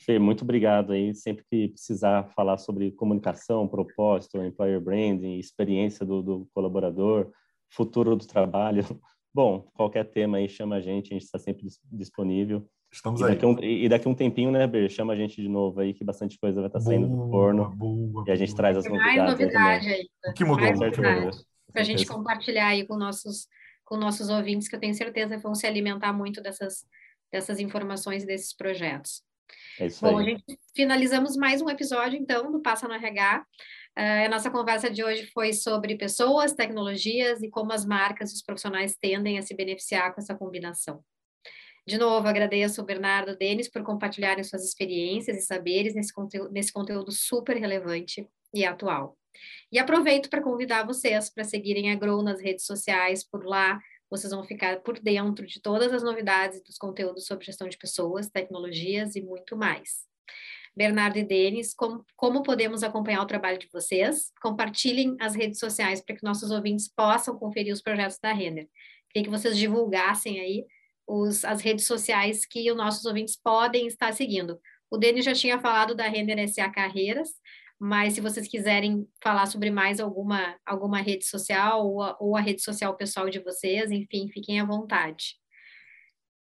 Fê, muito obrigado aí. Sempre que precisar falar sobre comunicação, propósito, employer branding, experiência do, do colaborador, futuro do trabalho, bom, qualquer tema aí chama a gente, a gente está sempre disponível. Estamos e aí. Daqui um, e daqui um tempinho, né, Ber? Chama a gente de novo aí, que bastante coisa vai estar tá saindo do forno. Boa, e a gente boa. traz as novidades. Mais novidade ainda. O que mudou? Mais novidade. mudou? Para a gente compartilhar aí com nossos, com nossos ouvintes, que eu tenho certeza vão se alimentar muito dessas, dessas informações e desses projetos. É isso Bom, aí. a gente finalizamos mais um episódio, então, do Passa no RH. Uh, a nossa conversa de hoje foi sobre pessoas, tecnologias e como as marcas e os profissionais tendem a se beneficiar com essa combinação. De novo, agradeço o Bernardo e Denis por compartilharem suas experiências e saberes nesse conteúdo, nesse conteúdo super relevante e atual. E aproveito para convidar vocês para seguirem a Grow nas redes sociais, por lá vocês vão ficar por dentro de todas as novidades dos conteúdos sobre gestão de pessoas, tecnologias e muito mais. Bernardo e Denis, como, como podemos acompanhar o trabalho de vocês? Compartilhem as redes sociais para que nossos ouvintes possam conferir os projetos da Renner. Queria que vocês divulgassem aí os, as redes sociais que os nossos ouvintes podem estar seguindo. O Denis já tinha falado da Renner SA Carreiras, mas se vocês quiserem falar sobre mais alguma, alguma rede social ou a, ou a rede social pessoal de vocês, enfim, fiquem à vontade.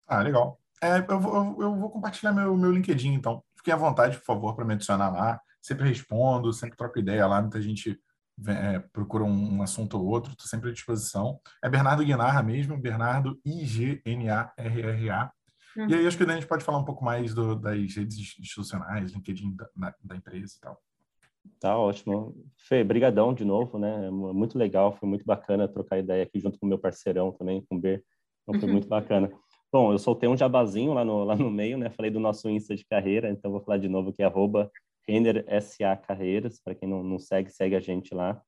Ah, legal. É, eu, vou, eu vou compartilhar meu, meu LinkedIn, então. Fiquem à vontade, por favor, para me adicionar lá. Sempre respondo, sempre troco ideia lá. Muita gente é, procura um, um, assunto ou outro, estou sempre à disposição. É Bernardo Guinarra mesmo, Bernardo I-G-N-A-R-R-A. Uhum. E aí acho que a gente pode falar um pouco mais do, das redes institucionais, LinkedIn da, da, da empresa e tal. Tá ótimo. Fê, brigadão de novo, né? Muito legal, foi muito bacana trocar ideia aqui junto com o meu parceirão também, com o B. Então foi muito bacana. Bom, eu soltei um jabazinho lá no, lá no meio, né? Falei do nosso Insta de carreira, então vou falar de novo que é arroba SA Carreiras, para quem não, não segue, segue a gente lá.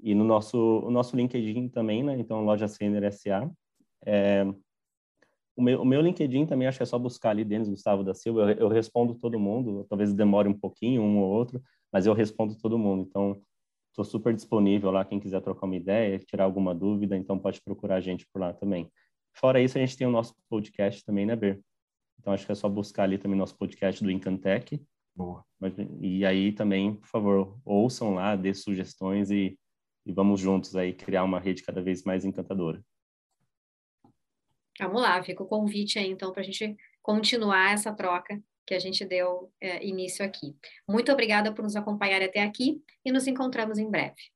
E no nosso, o nosso LinkedIn também, né? Então, Lojas Renner SA. É, o, meu, o meu LinkedIn também, acho que é só buscar ali, Denis Gustavo da Silva, eu, eu respondo todo mundo, talvez demore um pouquinho, um ou outro, mas eu respondo todo mundo. Então, estou super disponível lá, quem quiser trocar uma ideia, tirar alguma dúvida, então pode procurar a gente por lá também. Fora isso, a gente tem o nosso podcast também, né, Ber? Então, acho que é só buscar ali também nosso podcast do Incantec. Boa. E aí também, por favor, ouçam lá, dê sugestões e, e vamos juntos aí criar uma rede cada vez mais encantadora. Vamos lá, fica o convite aí, então, para a gente continuar essa troca que a gente deu é, início aqui. Muito obrigada por nos acompanhar até aqui e nos encontramos em breve.